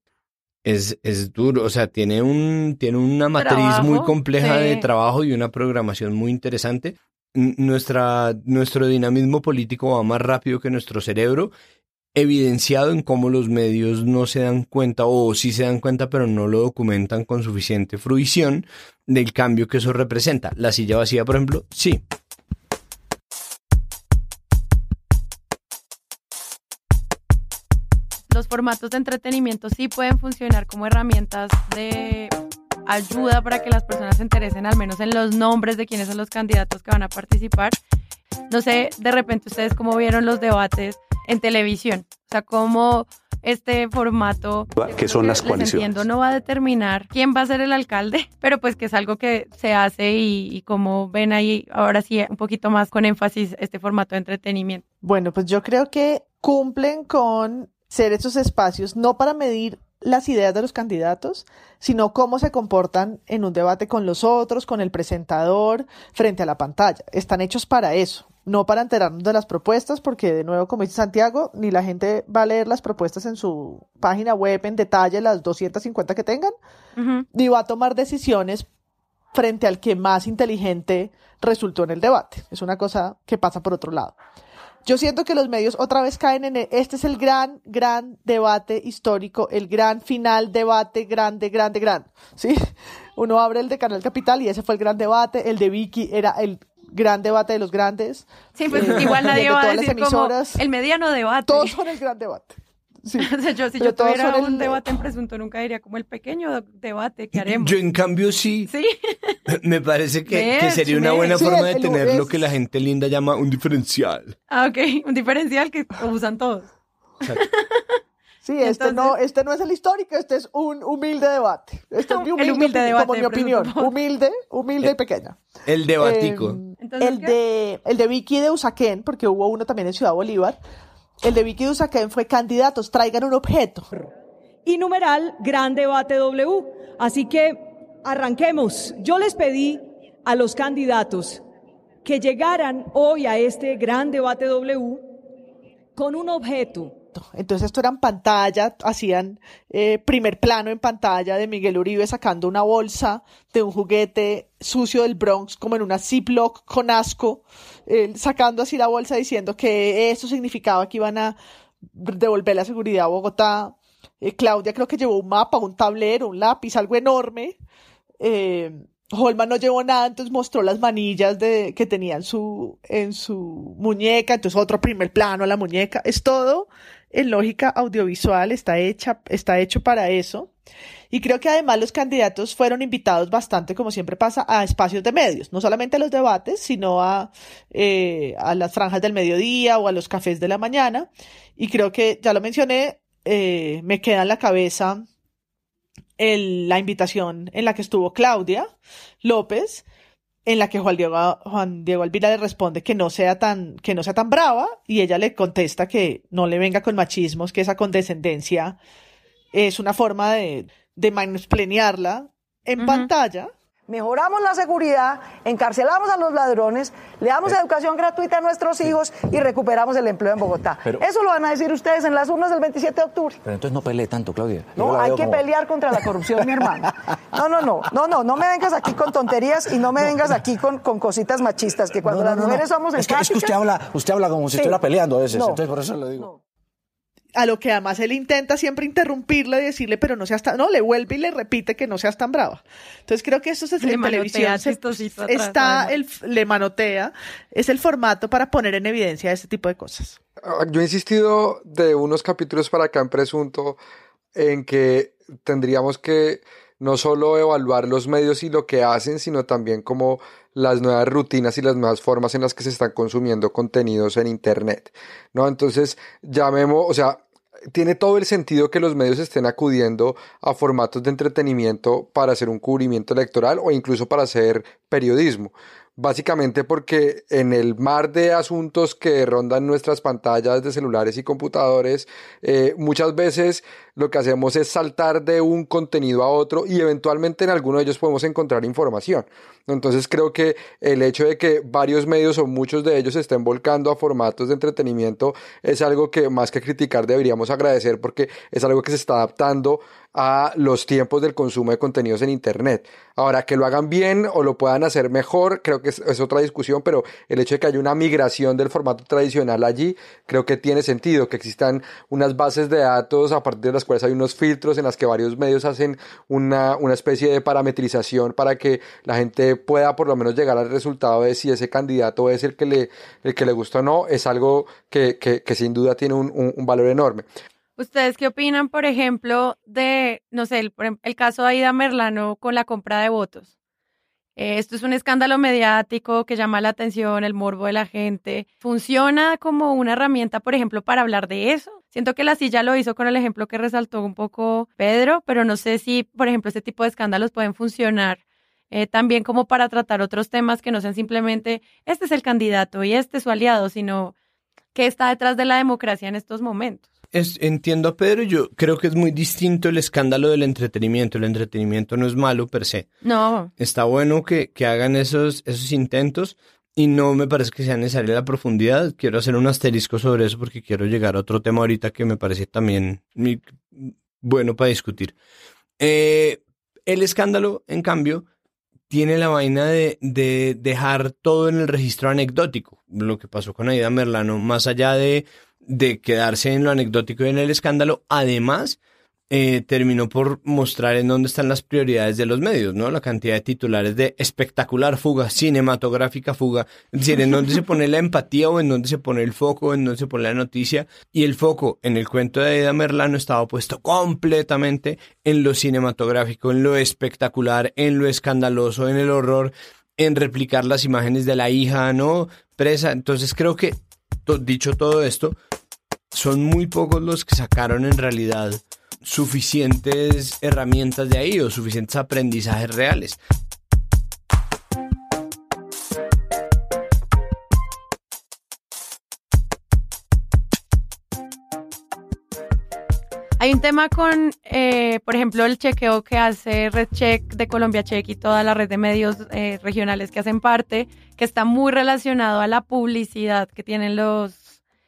Speaker 2: Es, es duro, o sea, tiene, un, tiene una matriz trabajo, muy compleja sí. de trabajo y una programación muy interesante nuestra, nuestro dinamismo político va más rápido que nuestro cerebro, evidenciado en cómo los medios no se dan cuenta o sí se dan cuenta pero no lo documentan con suficiente fruición del cambio que eso representa. La silla vacía, por ejemplo, sí.
Speaker 1: Los formatos de entretenimiento sí pueden funcionar como herramientas de ayuda para que las personas se interesen al menos en los nombres de quiénes son los candidatos que van a participar. No sé, de repente ustedes cómo vieron los debates en televisión, o sea, cómo este formato
Speaker 22: que son las coaliciones
Speaker 1: entiendo no va a determinar quién va a ser el alcalde, pero pues que es algo que se hace y, y como ven ahí ahora sí un poquito más con énfasis este formato de entretenimiento.
Speaker 4: Bueno, pues yo creo que cumplen con ser esos espacios no para medir las ideas de los candidatos, sino cómo se comportan en un debate con los otros, con el presentador, frente a la pantalla. Están hechos para eso, no para enterarnos de las propuestas, porque de nuevo, como dice Santiago, ni la gente va a leer las propuestas en su página web en detalle, las 250 que tengan, uh -huh. ni va a tomar decisiones frente al que más inteligente resultó en el debate. Es una cosa que pasa por otro lado. Yo siento que los medios otra vez caen en el, este es el gran, gran debate histórico, el gran final debate grande, grande, grande. ¿Sí? Uno abre el de Canal Capital y ese fue el gran debate, el de Vicky era el gran debate de los grandes.
Speaker 1: Sí, pues
Speaker 4: Eh,
Speaker 1: igual nadie va a decir como
Speaker 4: emisoras.
Speaker 1: el mediano debate.
Speaker 4: Todos son el gran debate. Sí.
Speaker 1: O sea, yo, si
Speaker 4: Pero
Speaker 1: yo tuviera un
Speaker 4: el-
Speaker 1: debate en presunto, nunca diría como el pequeño debate que haremos.
Speaker 2: Yo en cambio sí.
Speaker 1: Sí.
Speaker 2: Me parece que, que sería una buena forma
Speaker 1: el-
Speaker 2: de
Speaker 1: el-
Speaker 2: tener lo que la gente linda llama un diferencial.
Speaker 1: Ah, ok. Un diferencial que usan todos.
Speaker 4: Sí, este no, este no es el histórico, este es un humilde debate. Este es mi humilde,
Speaker 1: humilde debate
Speaker 4: como mi
Speaker 1: de
Speaker 4: opinión. Humilde, humilde y pequeña.
Speaker 2: El debatico.
Speaker 4: Eh, el, de, el de Vicky de Usaquén, porque hubo uno también en Ciudad Bolívar. El de Vicky de Usaquén fue candidatos, traigan un objeto.
Speaker 25: y numeral Gran Debate W. Así que arranquemos. Yo les pedí a los candidatos que llegaran hoy a este Gran Debate W con un objeto.
Speaker 4: Entonces esto era en pantalla, hacían eh, primer plano en pantalla de Miguel Uribe sacando una bolsa de un juguete sucio del Bronx, como en una Ziploc con asco, sacando así la bolsa diciendo que eso significaba que iban a devolver la seguridad a Bogotá. Eh, Claudia creo que llevó un mapa, un tablero, un lápiz, algo enorme. Eh, Holman no llevó nada, entonces mostró las manillas de, que tenía en su, en su muñeca, entonces otro primer plano a la muñeca. Es todo en lógica audiovisual, está hecha, está hecho para eso. Y creo que además los candidatos fueron invitados bastante, como siempre pasa, a espacios de medios, no solamente a los debates, sino a, eh, a las franjas del mediodía o a los cafés de la mañana. Y creo que, ya lo mencioné, eh, me queda en la cabeza la invitación en la que estuvo Claudia López, en la que Juan Diego, Juan Diego Alvira le responde que no sea tan, que no sea tan brava, y ella le contesta que no le venga con machismos, que esa condescendencia es una forma de, de mansplanearla en pantalla.
Speaker 26: Mejoramos la seguridad, encarcelamos a los ladrones, le damos educación gratuita a nuestros hijos y recuperamos el empleo en Bogotá.
Speaker 27: Pero-
Speaker 26: Eso lo van a decir ustedes en las urnas del 27 de octubre.
Speaker 27: Pero entonces no pelee tanto, Claudia. Yo
Speaker 26: No, hay que
Speaker 27: como-
Speaker 26: pelear contra la corrupción, mi hermano. No, no, no, no, no, no me vengas aquí con tonterías y no me vengas aquí con, con cositas machistas, que cuando
Speaker 27: No, no,
Speaker 26: las mujeres somos
Speaker 27: es que, es que usted
Speaker 26: empáticas-
Speaker 27: habla, usted habla como si
Speaker 26: Sí.
Speaker 27: estuviera peleando a veces, entonces por eso le digo.
Speaker 4: A lo que además él intenta siempre interrumpirla y decirle, pero no seas tan, no, le vuelve y le repite que no seas tan brava. Entonces creo que eso es
Speaker 1: Le
Speaker 4: en televisión. se-
Speaker 1: atrás,
Speaker 4: está el, le manotea, es el formato para poner en evidencia ese tipo de cosas.
Speaker 3: Ah, Yo he insistido de unos capítulos para acá en Presunto en que tendríamos que no solo evaluar los medios y lo que hacen, sino también como las nuevas rutinas y las nuevas formas en las que se están consumiendo contenidos en Internet, ¿no? Entonces, llamemos, o sea, tiene todo el sentido que los medios estén acudiendo a formatos de entretenimiento para hacer un cubrimiento electoral o incluso para hacer periodismo. Básicamente porque en el mar de asuntos que rondan nuestras pantallas de celulares y computadores, eh, muchas veces lo que hacemos es saltar de un contenido a otro y eventualmente en alguno de ellos podemos encontrar información. Entonces creo que el hecho de que varios medios o muchos de ellos estén volcando a formatos de entretenimiento es algo que más que criticar deberíamos agradecer porque es algo que se está adaptando a los tiempos del consumo de contenidos en Internet. Ahora, que lo hagan bien o lo puedan hacer mejor, creo que es, otra discusión, pero el hecho de que haya una migración del formato tradicional allí, creo que tiene sentido, que existan unas bases de datos a partir de las cuales hay unos filtros en las que varios medios hacen una, una especie de parametrización para que la gente pueda por lo menos llegar al resultado de si ese candidato es el que le, el que le gusta o no, es algo que, que, que sin duda tiene un- un valor enorme.
Speaker 1: ¿Ustedes qué opinan, por ejemplo, de, no sé, el, caso de Aida Merlano con la compra de votos? Eh, esto es un escándalo mediático que llama la atención, el morbo de la gente. ¿Funciona como una herramienta, por ejemplo, para hablar de eso? Siento que la silla lo hizo con el ejemplo que resaltó un poco Pedro, pero no sé si, por ejemplo, este tipo de escándalos pueden funcionar eh, también como para tratar otros temas que no sean simplemente este es el candidato y este es su aliado, sino que está detrás de la democracia en estos momentos.
Speaker 2: Es, entiendo a Pedro, yo creo que es muy distinto el escándalo del entretenimiento. El entretenimiento no es malo per se.
Speaker 1: No,
Speaker 2: Está bueno que, que hagan esos, esos intentos y no me parece que sea necesaria la profundidad. Quiero hacer un asterisco sobre eso porque quiero llegar a otro tema ahorita que me parece también bueno para discutir. Eh, el escándalo, en cambio, tiene la vaina de, de dejar todo en el registro anecdótico. Lo que pasó con Aida Merlano, más allá de, de quedarse en lo anecdótico y en el escándalo, además eh, terminó por mostrar en dónde están las prioridades de los medios, ¿no? La cantidad de titulares de espectacular fuga, cinematográfica fuga, es decir, en dónde se pone la empatía o en dónde se pone el foco, en dónde se pone la noticia. Y el foco en el cuento de Aida Merlano estaba puesto completamente en lo cinematográfico, en lo espectacular, en lo escandaloso, en el horror, en replicar las imágenes de la hija, ¿no? Presa. Entonces creo que, dicho todo esto, son muy pocos los que sacaron en realidad suficientes herramientas de ahí o suficientes aprendizajes reales.
Speaker 1: Hay un tema con, eh, por ejemplo, el chequeo que hace RedCheck de Colombia Check y toda la red de medios eh, regionales que hacen parte, que está muy relacionado a la publicidad que tienen los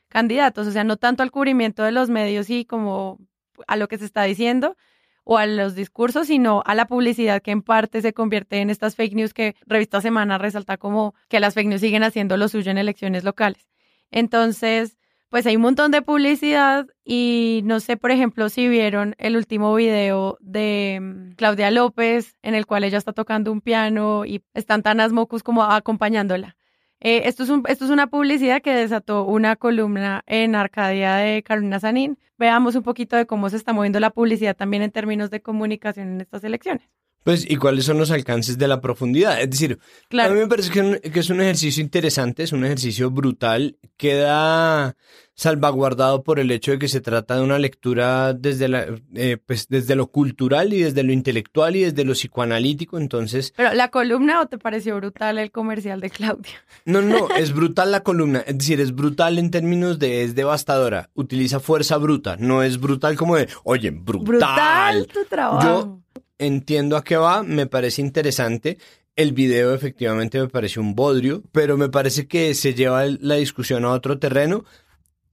Speaker 1: candidatos, o sea, no tanto al cubrimiento de los medios y como a lo que se está diciendo o a los discursos, sino a la publicidad que en parte se convierte en estas fake news que Revista Semana resalta como que las fake news siguen haciendo lo suyo en elecciones locales. Entonces, pues hay un montón de publicidad y no sé, por ejemplo, si vieron el último video de mm, Claudia López en el cual ella está tocando un piano y están tan asmocus como acompañándola. Eh, esto, es un, esto es una publicidad que desató una columna en Arcadia de Carolina Sanín. Veamos un poquito de cómo se está moviendo la publicidad también en términos de comunicación en estas elecciones.
Speaker 2: Pues, ¿y cuáles son los alcances de la profundidad? Es decir, a mí me parece que, es un ejercicio interesante, es un ejercicio brutal, queda salvaguardado por el hecho de que se trata de una lectura desde, la, eh, pues, desde lo cultural y desde lo intelectual y desde lo psicoanalítico, entonces...
Speaker 1: Pero, ¿la columna o te pareció brutal el comercial de Claudia?
Speaker 2: No, no, es brutal la columna, es decir, es brutal en términos de es devastadora, utiliza fuerza bruta, no es brutal como de, oye, brutal.
Speaker 1: Brutal tu trabajo
Speaker 2: entiendo a qué va, me parece interesante. El video efectivamente me parece un bodrio, pero me parece que se lleva la discusión a otro terreno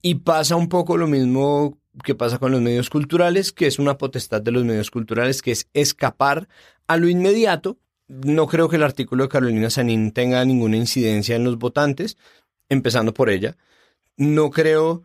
Speaker 2: y pasa un poco lo mismo que pasa con los medios culturales, que es una potestad de los medios culturales, que es escapar a lo inmediato. No creo que el artículo de Carolina Sanín tenga ninguna incidencia en los votantes, empezando por ella. No creo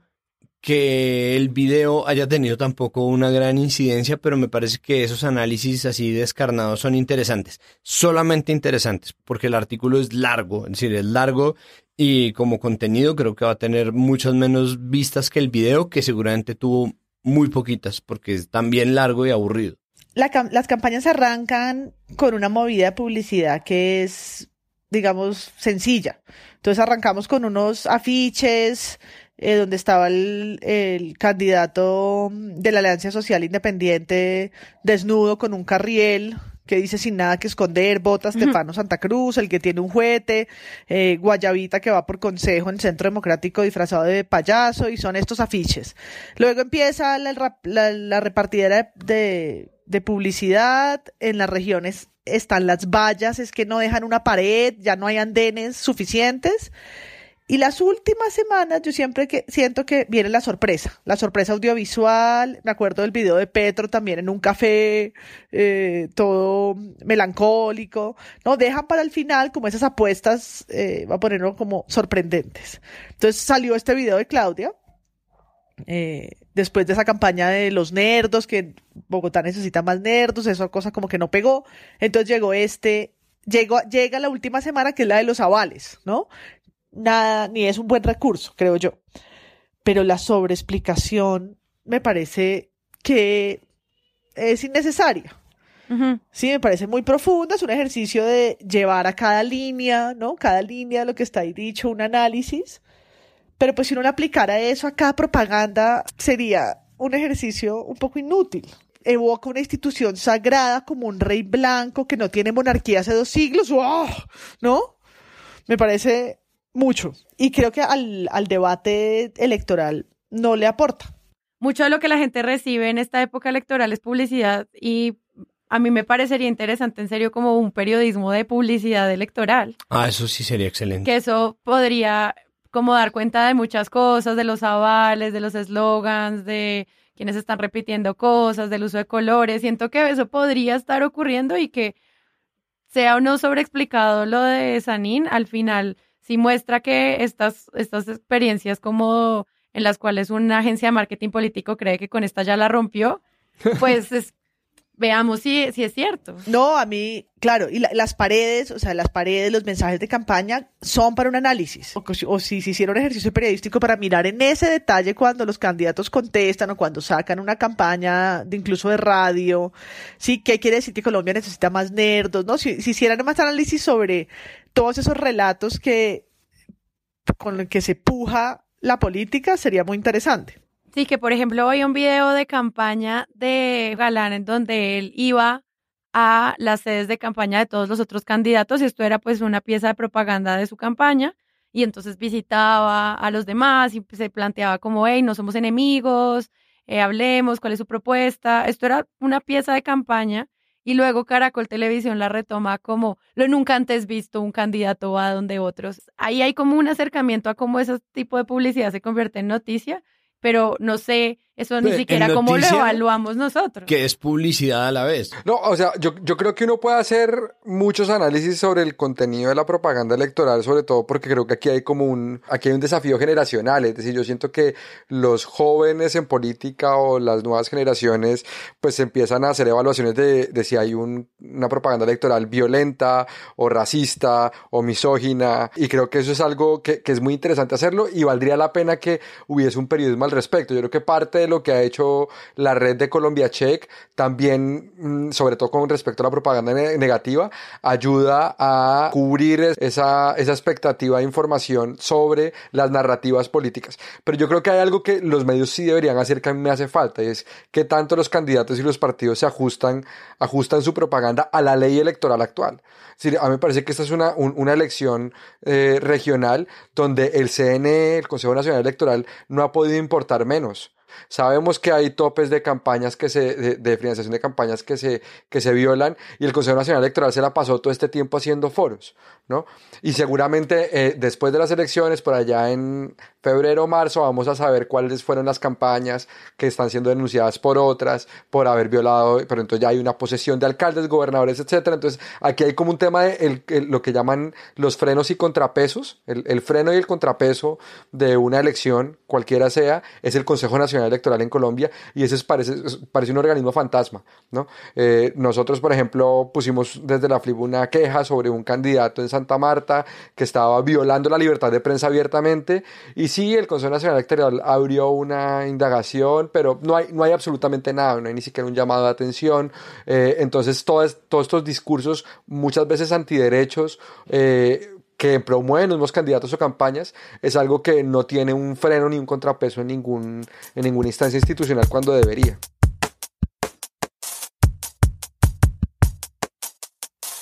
Speaker 2: que el video haya tenido tampoco una gran incidencia, pero me parece que esos análisis así descarnados son interesantes, solamente interesantes, porque el artículo es largo, es decir, es largo y como contenido creo que va a tener muchas menos vistas que el video, que seguramente tuvo muy poquitas, porque es también largo y aburrido.
Speaker 4: las campañas arrancan con una movida de publicidad que es, digamos, sencilla. Entonces arrancamos con unos afiches, eh, donde estaba el, candidato de la Alianza Social Independiente desnudo con un carriel que dice sin nada que esconder, Bota Stefano Santa Cruz, el que tiene un juguete, eh, Guayabita que va por consejo en el Centro Democrático disfrazado de payaso y son estos afiches. Luego empieza la, repartidera de, de publicidad en las regiones están las vallas, es que no dejan una pared, ya no hay andenes suficientes. Y las últimas semanas yo siempre que siento que viene la sorpresa, la sorpresa audiovisual. Me acuerdo del video de Petro también en un café, eh, todo melancólico. No, dejan para el final como esas apuestas, eh, va a ponerlo como sorprendentes. Entonces salió este video de Claudia, eh, después de esa campaña de los nerdos, que Bogotá necesita más nerdos, esa cosa como que no pegó. Entonces llegó este, llegó, llega la última semana que es la de los avales, ¿no? Nada, ni es un buen recurso, creo yo. Pero la sobreexplicación me parece que es innecesaria. Sí, me parece muy profunda, es un ejercicio de llevar a cada línea, ¿no? Cada línea de lo que está ahí dicho, un análisis. Pero pues si uno le aplicara eso a cada propaganda, sería un ejercicio un poco inútil. Evoca una institución sagrada como un rey blanco que no tiene monarquía hace dos siglos, ¿no? Me parece mucho. Y creo que al, al debate electoral no le aporta.
Speaker 1: Mucho de lo que la gente recibe en esta época electoral es publicidad y a mí me parecería interesante en serio como un periodismo de publicidad electoral.
Speaker 2: Ah, eso sí sería excelente.
Speaker 1: Que eso podría como dar cuenta de muchas cosas, de los avales, de los eslogans, de quienes están repitiendo cosas, del uso de colores. Siento que eso podría estar ocurriendo y que sea o no sobreexplicado lo de Sanín, al final sí muestra que estas, estas experiencias como en las cuales una agencia de marketing político cree que con esta ya la rompió, pues es veamos si, si es cierto.
Speaker 4: No, a mí, claro, y las paredes, o sea, las paredes, los mensajes de campaña son para un análisis. O, si se hiciera un ejercicio periodístico para mirar en ese detalle cuando los candidatos contestan o cuando sacan una campaña de incluso de radio. Sí, ¿qué quiere decir que Colombia necesita más nerdos? ¿No? Si, si hicieran más análisis sobre todos esos relatos que con los que se puja la política, sería muy interesante.
Speaker 1: Sí, que por ejemplo hoy un video de campaña de Galán en donde él iba a las sedes de campaña de todos los otros candidatos y esto era pues una pieza de propaganda de su campaña y entonces visitaba a los demás y se planteaba como, hey, no somos enemigos, eh, hablemos, cuál es su propuesta. Esto era una pieza de campaña y luego Caracol Televisión la retoma como lo nunca antes visto un candidato va donde otros. Ahí hay como un acercamiento a cómo ese tipo de publicidad se convierte en noticia pero no sé eso ni pues, siquiera cómo lo evaluamos nosotros.
Speaker 2: Que es publicidad a la vez.
Speaker 3: No, o sea, yo, yo creo que uno puede hacer muchos análisis sobre el contenido de la propaganda electoral, sobre todo porque creo que aquí hay como un, aquí hay un desafío generacional. Es decir, yo siento que los jóvenes en política o las nuevas generaciones, pues empiezan a hacer evaluaciones de, de si hay un, una propaganda electoral violenta o racista o misógina. Y creo que eso es algo que, que es muy interesante hacerlo y valdría la pena que hubiese un periodismo al respecto. Yo creo que parte de lo que ha hecho la red de Colombia Check, también, mm, sobre todo con respecto a la propaganda negativa, ayuda a cubrir esa, expectativa de información sobre las narrativas políticas. Pero yo creo que hay algo que los medios sí deberían hacer que a mí me hace falta, y es que tanto los candidatos y los partidos se ajustan, ajustan su propaganda a la ley electoral actual. a mí me parece que esta es una, una elección eh, regional donde el CNE, el Consejo Nacional Electoral, no ha podido importar menos. Sabemos que hay topes de campañas que se, de, financiación de campañas que se, que se violan y el Consejo Nacional Electoral se la pasó todo este tiempo haciendo foros, ¿no? Y seguramente eh, después de las elecciones, por allá en febrero marzo, vamos a saber cuáles fueron las campañas que están siendo denunciadas por otras, por haber violado, pero entonces ya hay una posesión de alcaldes, gobernadores, etcétera. Entonces aquí hay como un tema de lo que llaman los frenos y contrapesos. El, freno y el contrapeso de una elección, cualquiera sea, es el Consejo Nacional Electoral en Colombia y ese parece, parece un organismo fantasma, ¿no? Eh, nosotros, por ejemplo, pusimos desde la FLIB una queja sobre un candidato en Santa Marta que estaba violando la libertad de prensa abiertamente y sí, el Consejo Nacional Electoral abrió una indagación, pero no hay, no hay absolutamente nada, no hay ni siquiera un llamado de atención. Eh, entonces, todos, todos estos discursos, muchas veces antiderechos, eh, que promueven nuevos candidatos o campañas es algo que no tiene un freno ni un contrapeso en, ningún, en ninguna instancia institucional cuando debería.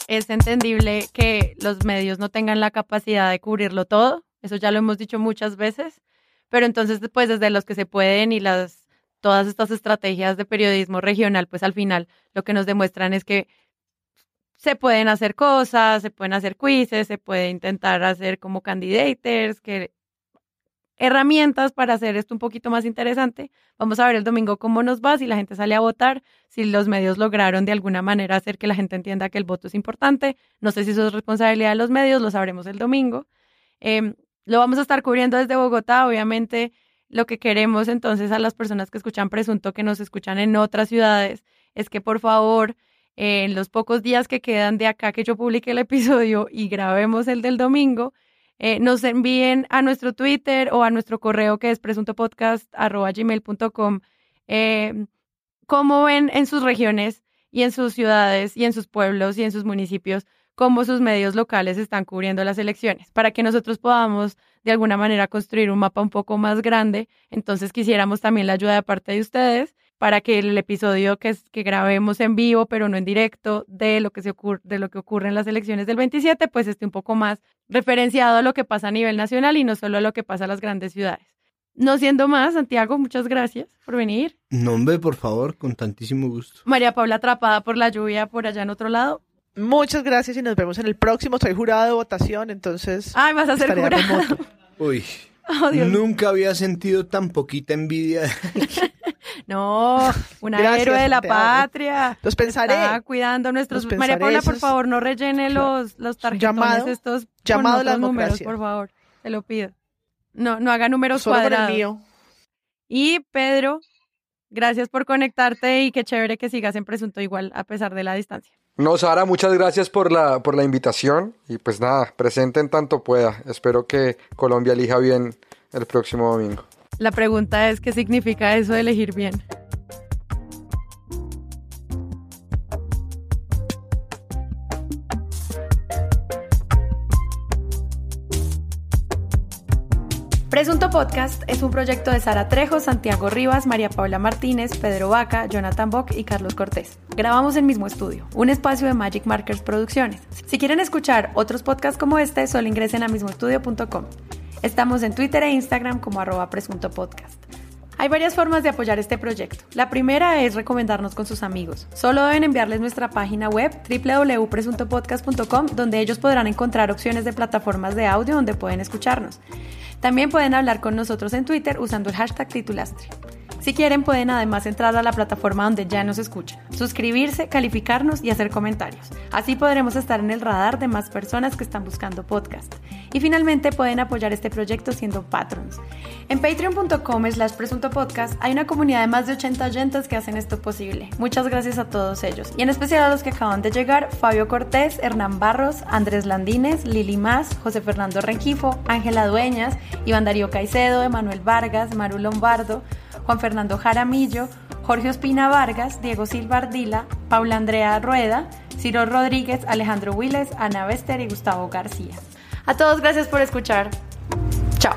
Speaker 1: Es entendible que los medios no tengan la capacidad de cubrirlo todo, eso ya lo hemos dicho muchas veces, pero entonces pues desde los que se pueden y las todas estas estrategias de periodismo regional, pues al final lo que nos demuestran es que se pueden hacer cosas, se pueden hacer quizzes, se puede intentar hacer como candidators, que herramientas para hacer esto un poquito más interesante. Vamos a ver el domingo cómo nos va, si la gente sale a votar, si los medios lograron de alguna manera hacer que la gente entienda que el voto es importante. No sé si eso es responsabilidad de los medios, lo sabremos el domingo. Em, lo vamos a estar cubriendo desde Bogotá, obviamente. Lo que queremos entonces a las personas que escuchan Presunto, que nos escuchan en otras ciudades, es que por favor en los pocos días que quedan de acá que yo publique el episodio y grabemos el del domingo, eh, nos envíen a nuestro Twitter o a nuestro correo que es presuntopodcast.gmail.com eh, cómo ven en sus regiones y en sus ciudades y en sus pueblos y en sus municipios cómo sus medios locales están cubriendo las elecciones, para que nosotros podamos de alguna manera construir un mapa un poco más grande. Entonces quisiéramos también la ayuda de parte de ustedes para que el episodio que, que grabemos en vivo, pero no en directo, de lo, que se ocurre, de lo que ocurre en las elecciones del 27, pues esté un poco más referenciado a lo que pasa a nivel nacional y no solo a lo que pasa a las grandes ciudades. No siendo más, Santiago, muchas gracias por venir.
Speaker 2: Nombre, por favor, con tantísimo gusto.
Speaker 1: María Paula atrapada por la lluvia por allá en otro lado.
Speaker 4: Muchas gracias y nos vemos en el próximo. Soy jurado de votación, entonces.
Speaker 1: Ay, vas a ser jurado.
Speaker 2: Uy. Oh, nunca había sentido tan poquita envidia.
Speaker 1: No, una
Speaker 4: Gracias,
Speaker 1: héroe de la patria.
Speaker 4: Los pensaré.
Speaker 1: Está cuidando a nuestros.
Speaker 4: Los
Speaker 1: María Paula, por favor, no rellene los, los tarjetones
Speaker 4: Llamado-
Speaker 1: estos
Speaker 4: llamado
Speaker 1: otros números, por favor. Te lo pido. No, no haga números
Speaker 4: Solo por el
Speaker 1: cuadrados.
Speaker 4: mío.
Speaker 1: Y Pedro, gracias por conectarte y qué chévere que sigas en Presunto Igual a pesar de la distancia.
Speaker 3: No, Sara, muchas gracias por la, por la invitación y pues nada, presenten tanto pueda. Espero que Colombia elija bien el próximo domingo.
Speaker 1: La pregunta es, ¿qué significa eso de elegir bien? Presunto Podcast es un proyecto de Sara Trejo, Santiago Rivas, María Paula Martínez, Pedro Vaca, Jonathan Bock y Carlos Cortés. Grabamos en mismo estudio, un espacio de Magic Markers Producciones. Si quieren escuchar otros podcasts como este, solo ingresen a mismoestudio.com. Estamos en Twitter e Instagram como arroba presunto podcast. Hay varias formas de apoyar este proyecto. La primera es recomendarnos con sus amigos. Solo deben enviarles nuestra página web www.presuntopodcast.com donde ellos podrán encontrar opciones de plataformas de audio donde pueden escucharnos. También pueden hablar con nosotros en Twitter usando el hashtag titulastre. Si quieren pueden además entrar a la plataforma donde ya nos escuchan, suscribirse, calificarnos y hacer comentarios. Así podremos estar en el radar de más personas que están buscando podcast. Y finalmente pueden apoyar este proyecto siendo patrons. En patreon.com slash presunto podcast hay una comunidad de más de 80 oyentes que hacen esto posible. Muchas gracias a todos ellos. Y en especial a los que acaban de llegar, Fabio Cortés, Hernán Barros, Andrés Landines, Lili Más, José Fernando Rengifo, Ángela Dueñas, Iván Darío Caicedo, Emanuel Vargas, Maru Lombardo, Juan Fernando Jaramillo, Jorge Ospina Vargas, Diego Silva Ardila, Paula Andrea Rueda, Ciro Rodríguez, Alejandro Wiles, Ana Bester y Gustavo García. A todos gracias por escuchar. Chao.